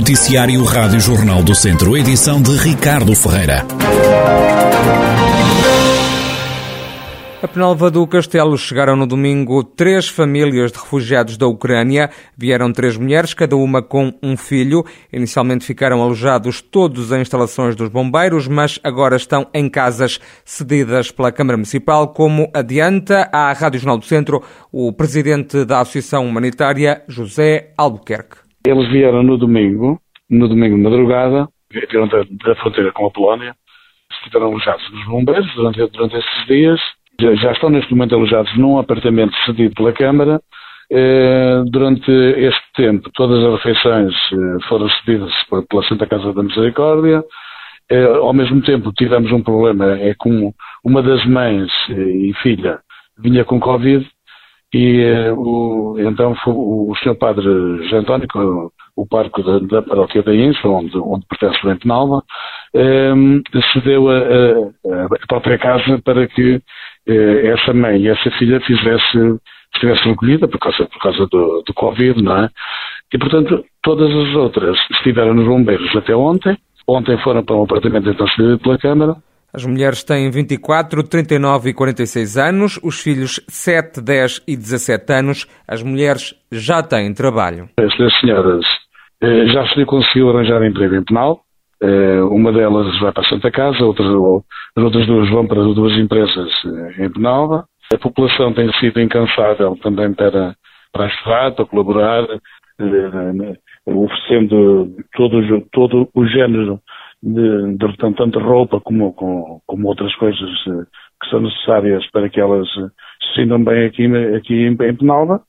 Noticiário Rádio Jornal do Centro, edição de Ricardo Ferreira. A Penalva do Castelo chegaram no domingo três famílias de refugiados da Ucrânia. Vieram três mulheres, cada uma com um filho. Inicialmente ficaram alojados todos em instalações dos bombeiros, mas agora estão em casas cedidas pela Câmara Municipal, como adianta à Rádio Jornal do Centro o presidente da Associação Humanitária, José Albuquerque. Eles vieram no domingo, no domingo de madrugada, vieram da, da fronteira com a Polónia, estiveram alojados nos bombeiros durante, durante esses dias já estão neste momento alojados num apartamento cedido pela Câmara. Eh, durante este tempo, todas as refeições eh, foram cedidas pela Santa Casa da Misericórdia. Eh, ao mesmo tempo, tivemos um problema, é com uma das mães e filha vinha com Covid e o, então foi o, o Sr. Padre António, o parque da, da paróquia da Insa, onde, onde pertence o Penalva, um, cedeu a, a, a, própria casa para que eh, essa mãe e essa filha fizesse, estivessem acolhida por causa, por causa do, do Covid, não é? E, portanto, todas as outras estiveram nos bombeiros até ontem. Ontem foram para um apartamento então cedido pela Câmara. As mulheres têm 24, 39 e 46 anos, os filhos 7, 10 e 17 anos. As mulheres já têm trabalho. Estas senhoras eh, já se conseguiu arranjar emprego em penal, eh, uma delas vai para a Santa Casa, outras, as outras duas vão para duas empresas eh, em Penalva. A população tem sido incansável também para, para ajudar, para colaborar, oferecendo todo, todo o género de, de tanto roupa como, como, como, outras coisas que são necessárias para que elas se sintam bem aqui, aqui em, em Penalva.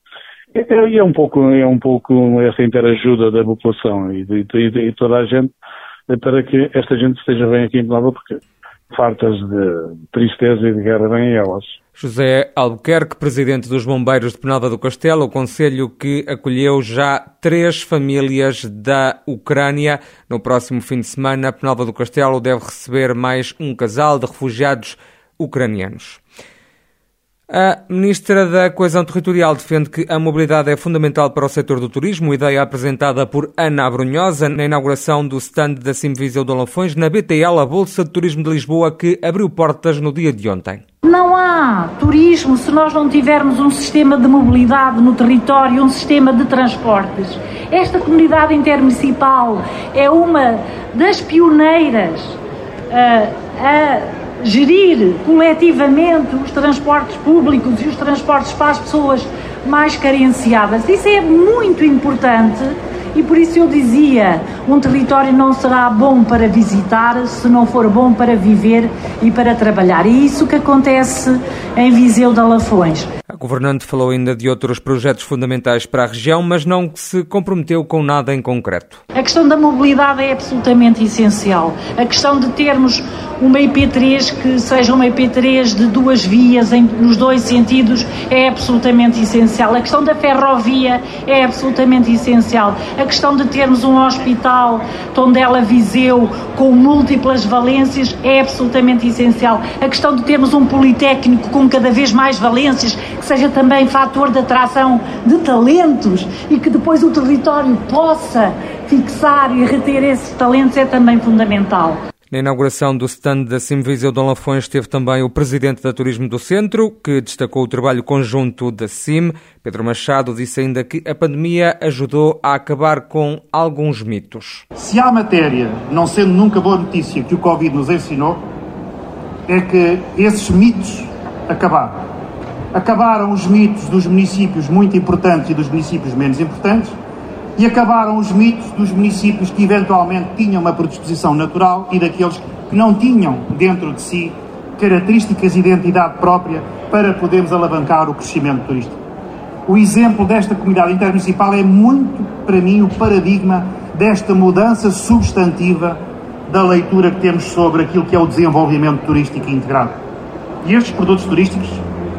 E é um pouco, é um pouco essa interajuda da população e de, de, de toda a gente para que esta gente esteja bem aqui em Penalva, porque fartas de tristeza e de guerra vêm elas. José Albuquerque, presidente dos Bombeiros de Penalva do Castelo, o conselho que acolheu já três famílias da Ucrânia. No próximo fim de semana, Penalva do Castelo deve receber mais um casal de refugiados ucranianos. A Ministra da Coesão Territorial defende que a mobilidade é fundamental para o setor do turismo, ideia apresentada por Ana Abrunhosa na inauguração do stand da Simviseu de Lafões na BTL, a Bolsa de Turismo de Lisboa, que abriu portas no dia de ontem. Não há turismo se nós não tivermos um sistema de mobilidade no território, um sistema de transportes. Esta comunidade intermunicipal é uma das pioneiras uh, a gerir coletivamente os transportes públicos e os transportes para as pessoas mais carenciadas. Isso é muito importante e por isso eu dizia: um território não será bom para visitar se não for bom para viver e para trabalhar. E isso que acontece em Viseu de Alafões. A governante falou ainda de outros projetos fundamentais para a região, mas não se comprometeu com nada em concreto. A questão da mobilidade é absolutamente essencial. A questão de termos uma IP3 que seja uma IP3 de duas vias em, nos dois sentidos é absolutamente essencial. A questão da ferrovia é absolutamente essencial. A questão de termos um hospital Tondela Viseu com múltiplas valências é absolutamente essencial. A questão de termos um politécnico com cada vez mais valências que seja também fator de atração de talentos e que depois o território possa fixar e reter esses talentos é também fundamental. Na inauguração do stand da Simviseu Dom Lafões esteve também o presidente da Turismo do Centro, que destacou o trabalho conjunto da CIM. Pedro Machado disse ainda que a pandemia ajudou a acabar com alguns mitos. Se há matéria, não sendo nunca boa notícia, que o Covid nos ensinou, é que esses mitos acabaram. Acabaram os mitos dos municípios muito importantes e dos municípios menos importantes e acabaram os mitos dos municípios que eventualmente tinham uma predisposição natural e daqueles que não tinham dentro de si características de identidade própria para podermos alavancar o crescimento turístico. O exemplo desta comunidade intermunicipal é muito, para mim, o paradigma desta mudança substantiva da leitura que temos sobre aquilo que é o desenvolvimento turístico integrado. E estes produtos turísticos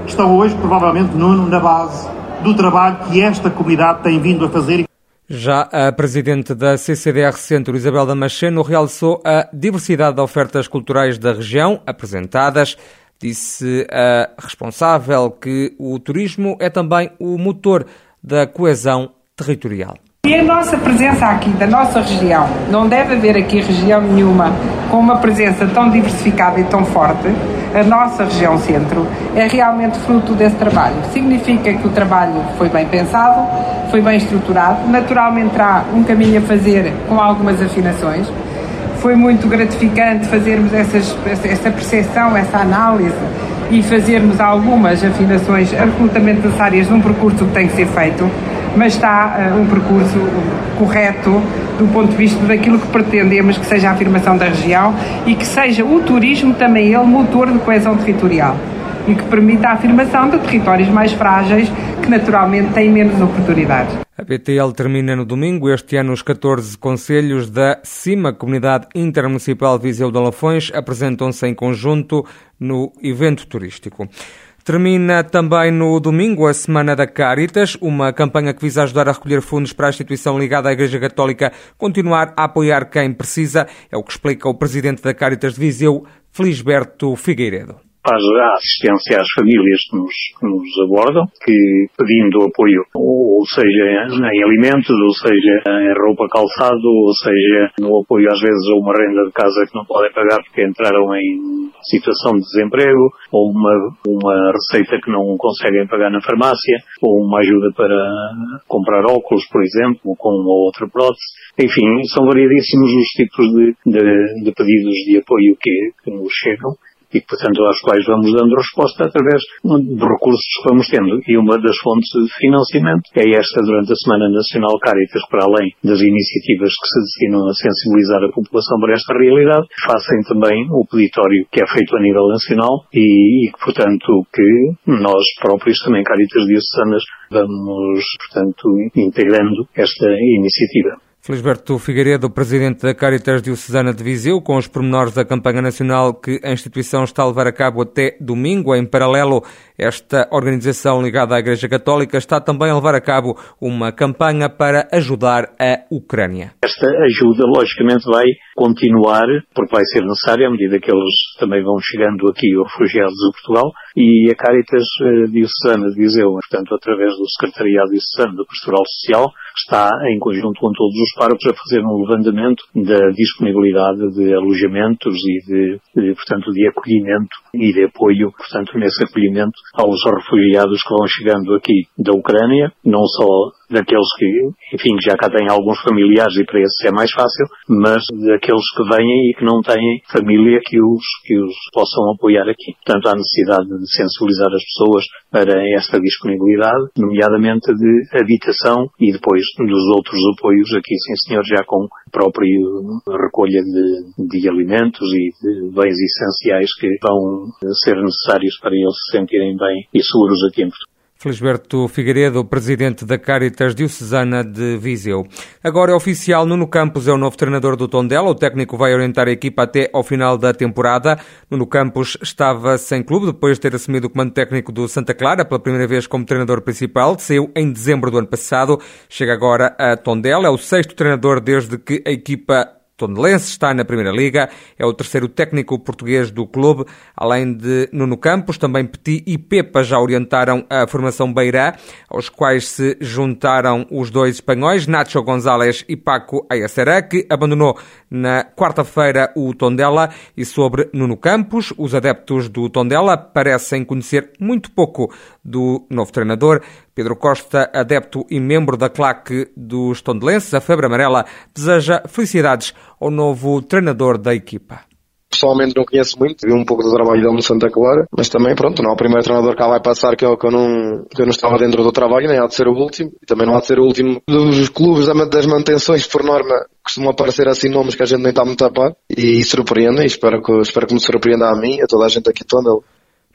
estão hoje, provavelmente, Nuno, na base do trabalho que esta comunidade tem vindo a fazer. Já a presidente da CCDR Centro, Isabel Damasceno, realçou a diversidade de ofertas culturais da região apresentadas. Disse a responsável que o turismo é também o motor da coesão territorial. E a nossa presença aqui, da nossa região, não deve haver aqui região nenhuma com uma presença tão diversificada e tão forte, a nossa região centro, é realmente fruto desse trabalho. Significa que o trabalho foi bem pensado, foi bem estruturado, naturalmente terá um caminho a fazer com algumas afinações. Foi muito gratificante fazermos essas, essa percepção, essa análise e fazermos algumas afinações absolutamente necessárias num percurso que tem que ser feito mas está uh, um percurso correto do ponto de vista daquilo que pretendemos que seja a afirmação da região e que seja o turismo também ele motor de coesão territorial e que permita a afirmação de territórios mais frágeis que naturalmente têm menos oportunidades. A PTL termina no domingo, este ano os 14 conselhos da CIMA, Comunidade Intermunicipal Viseu de Lafões, apresentam-se em conjunto no evento turístico. Termina também no domingo a Semana da Caritas, uma campanha que visa ajudar a recolher fundos para a instituição ligada à Igreja Católica continuar a apoiar quem precisa. É o que explica o presidente da Caritas de Viseu, Felisberto Figueiredo faz a assistência às famílias que nos, que nos abordam, que pedindo apoio, ou seja, em alimentos, ou seja, em roupa calçado, ou seja, no apoio às vezes a uma renda de casa que não podem pagar porque entraram em situação de desemprego, ou uma, uma receita que não conseguem pagar na farmácia, ou uma ajuda para comprar óculos, por exemplo, com uma outra prótese. Enfim, são variedíssimos os tipos de, de, de pedidos de apoio que, que nos chegam e, portanto, aos quais vamos dando resposta através de recursos que vamos tendo. E uma das fontes de financiamento é esta durante a Semana Nacional Caritas, para além das iniciativas que se destinam a sensibilizar a população para esta realidade, fazem também o peditório que é feito a nível nacional e, e portanto, que nós próprios também, Caritas Diocesanas, vamos, portanto, integrando esta iniciativa. Felisberto Figueiredo, presidente da Caritas Diocesana de Viseu, com os pormenores da campanha nacional que a instituição está a levar a cabo até domingo. Em paralelo, esta organização ligada à Igreja Católica está também a levar a cabo uma campanha para ajudar a Ucrânia. Esta ajuda, logicamente, vai continuar, porque vai ser necessária à medida que eles também vão chegando aqui, os refugiados de Portugal, e a Caritas eh, Diocesana de Viseu, portanto, através do Secretariado Diocesano da Pastoral Social, está em conjunto com todos os párocos a fazer um levantamento da disponibilidade de alojamentos e de, de, portanto, de acolhimento e de apoio, portanto, nesse acolhimento aos refugiados que vão chegando aqui da Ucrânia, não só daqueles que, enfim, já cá têm alguns familiares e para esses é mais fácil, mas daqueles que vêm e que não têm família que os, que os possam apoiar aqui. Portanto, há necessidade de sensibilizar as pessoas para esta disponibilidade, nomeadamente de habitação e depois dos outros apoios aqui, sim senhor, já com própria recolha de, de alimentos e de bens essenciais que vão ser necessários para eles se sentirem bem e seguros aqui em Portugal. Felisberto Figueiredo, presidente da Caritas Diocesana de Viseu. Agora é oficial, Nuno Campos é o novo treinador do Tondela. O técnico vai orientar a equipa até ao final da temporada. Nuno Campos estava sem clube depois de ter assumido o comando técnico do Santa Clara pela primeira vez como treinador principal. Saiu em dezembro do ano passado. Chega agora a Tondela. É o sexto treinador desde que a equipa Tondelense está na Primeira Liga, é o terceiro técnico português do clube, além de Nuno Campos, também Petit e Pepa já orientaram a formação Beirá, aos quais se juntaram os dois espanhóis, Nacho González e Paco Ayacera, que abandonou na quarta-feira o Tondela, e sobre Nuno Campos, os adeptos do Tondela parecem conhecer muito pouco do novo treinador. Pedro Costa, adepto e membro da claque dos Tondelenses, a Febre Amarela, deseja felicidades ao novo treinador da equipa. Pessoalmente não conheço muito, vi um pouco do trabalho dele no Santa Clara, mas também pronto, não é o primeiro treinador que lá vai passar que eu, que eu, não, que eu não estava dentro do trabalho, nem há de ser o último, e também não há de ser o último dos clubes das manutenções, por norma, costumam aparecer assim nomes que a gente nem está muito a par, e surpreende, e espero que, espero que me surpreenda a mim, a toda a gente aqui toda.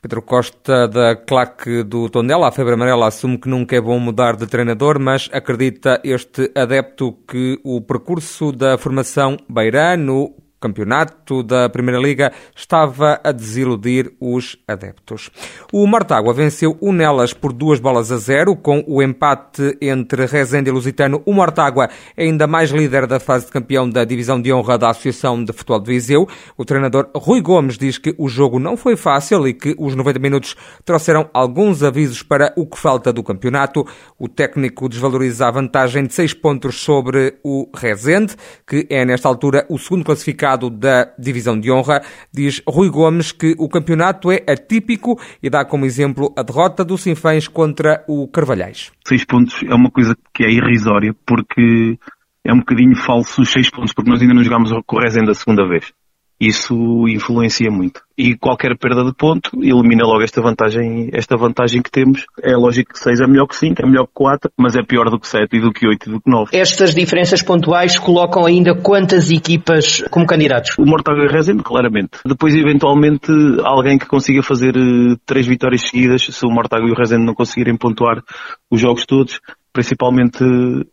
Pedro Costa, da claque do Tondela, a febre amarela, assume que nunca é bom mudar de treinador, mas acredita este adepto que o percurso da formação Beirã no campeonato da Primeira Liga estava a desiludir os adeptos. O Mortágua venceu o Nelas por duas bolas a zero, com o empate entre Rezende e Lusitano. O Mortágua é ainda mais líder da fase de campeão da Divisão de Honra da Associação de Futebol de Viseu. O treinador Rui Gomes diz que o jogo não foi fácil e que os 90 minutos trouxeram alguns avisos para o que falta do campeonato. O técnico desvaloriza a vantagem de seis pontos sobre o Rezende, que é nesta altura o segundo classificado da Divisão de Honra, diz Rui Gomes que o campeonato é atípico e dá como exemplo a derrota do Sinfãs contra o Carvalhais. Seis pontos é uma coisa que é irrisória porque é um bocadinho falso os seis pontos porque nós ainda não jogámos o Rezende a segunda vez isso influencia muito. E qualquer perda de ponto elimina logo esta vantagem, esta vantagem que temos. É lógico que 6 é melhor que 5, é melhor que 4, mas é pior do que 7 e do que 8 e do que 9. Estas diferenças pontuais colocam ainda quantas equipas como candidatos? O Mortágua e Rezende, claramente. Depois, eventualmente, alguém que consiga fazer 3 eh, vitórias seguidas, se o Mortágua e o Rezende não conseguirem pontuar os jogos todos, principalmente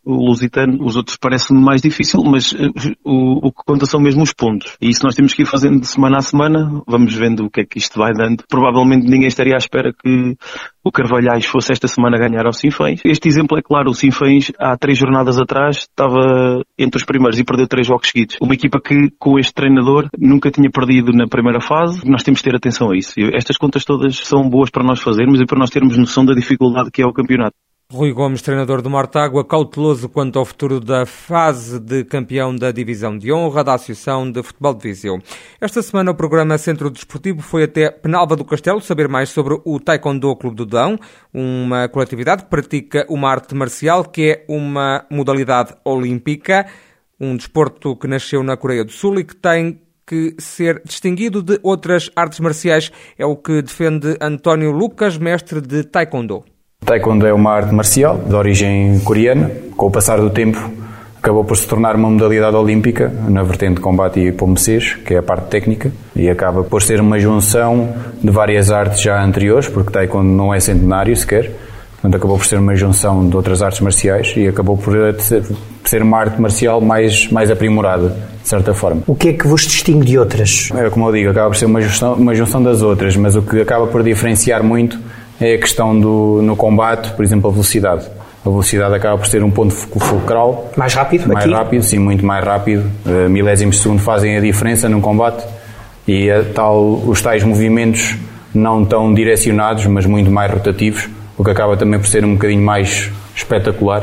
o Lusitano, os outros parecem mais difícil, mas eh, o, o, que conta são mesmo os pontos. E isso nós temos que ir fazendo de semana a semana, vamos vendo o que é que isto vai dando. Provavelmente ninguém estaria à espera que o Carvalhais fosse esta semana ganhar ao Sinfãs. Este exemplo é claro, o Sinfãs há três jornadas atrás estava entre os primeiros e perdeu três jogos seguidos. Uma equipa que com este treinador nunca tinha perdido na primeira fase, nós temos que ter atenção a isso. Estas contas todas são boas para nós fazermos e para nós termos noção da dificuldade que é o campeonato. Rui Gomes, treinador do Mortágua, cauteloso quanto ao futuro da fase de campeão da Divisão de Honra da Associação de Futebol de Viseu. Esta semana o programa Centro Desportivo foi até Penalva do Castelo saber mais sobre o Taekwondo Clube do Dão, uma coletividade que pratica uma arte marcial que é uma modalidade olímpica, um desporto que nasceu na Coreia do Sul e que tem que ser distinguido de outras artes marciais, é o que defende António Lucas, mestre de Taekwondo. Taekwondo é uma arte marcial de origem coreana. Com o passar do tempo, acabou por se tornar uma modalidade olímpica na vertente de combate e pombocês, que é a parte técnica, e acaba por ser uma junção de várias artes já anteriores, porque Taekwondo não é centenário sequer. Portanto, acabou por ser uma junção de outras artes marciais e acabou por ser uma arte marcial mais, mais aprimorada, de certa forma. O que é que vos distingue de outras? É como eu digo, acaba por ser uma junção, uma junção das outras, mas o que acaba por diferenciar muito é a questão do no combate, por exemplo, a velocidade. A velocidade acaba por ser um ponto fulcral. Mais rápido? Mais aqui? rápido, sim, muito mais rápido. Uh, milésimos de segundo fazem a diferença num combate e tal, os tais movimentos não tão direcionados, mas muito mais rotativos, o que acaba também por ser um bocadinho mais espetacular.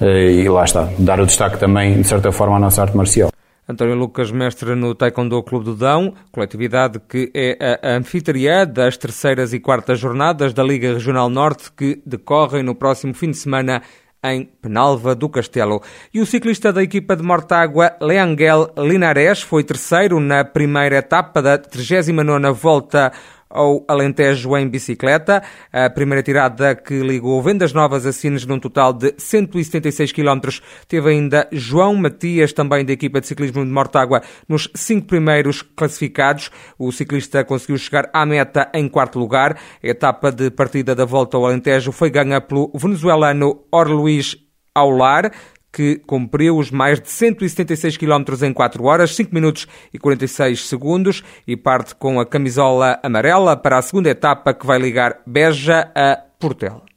Uh, e lá está, dar o destaque também, de certa forma, à nossa arte marcial. António Lucas, mestre no Taekwondo Clube do Dão, coletividade que é a anfitriã das terceiras e quartas jornadas da Liga Regional Norte que decorrem no próximo fim de semana em Penalva do Castelo. E o ciclista da equipa de Mortágua, Leangel Linares, foi terceiro na primeira etapa da 39ª Volta ao Alentejo em bicicleta. A primeira tirada que ligou Vendas Novas a Sines num total de 176 km. Teve ainda João Matias, também da equipa de ciclismo de Mortágua, nos cinco primeiros classificados. O ciclista conseguiu chegar à meta em quarto lugar. A etapa de partida da volta ao Alentejo foi ganha pelo venezuelano Orluís Aular, que cumpriu os mais de 176 km em 4 horas, 5 minutos e 46 segundos e parte com a camisola amarela para a segunda etapa que vai ligar Beja a Portel.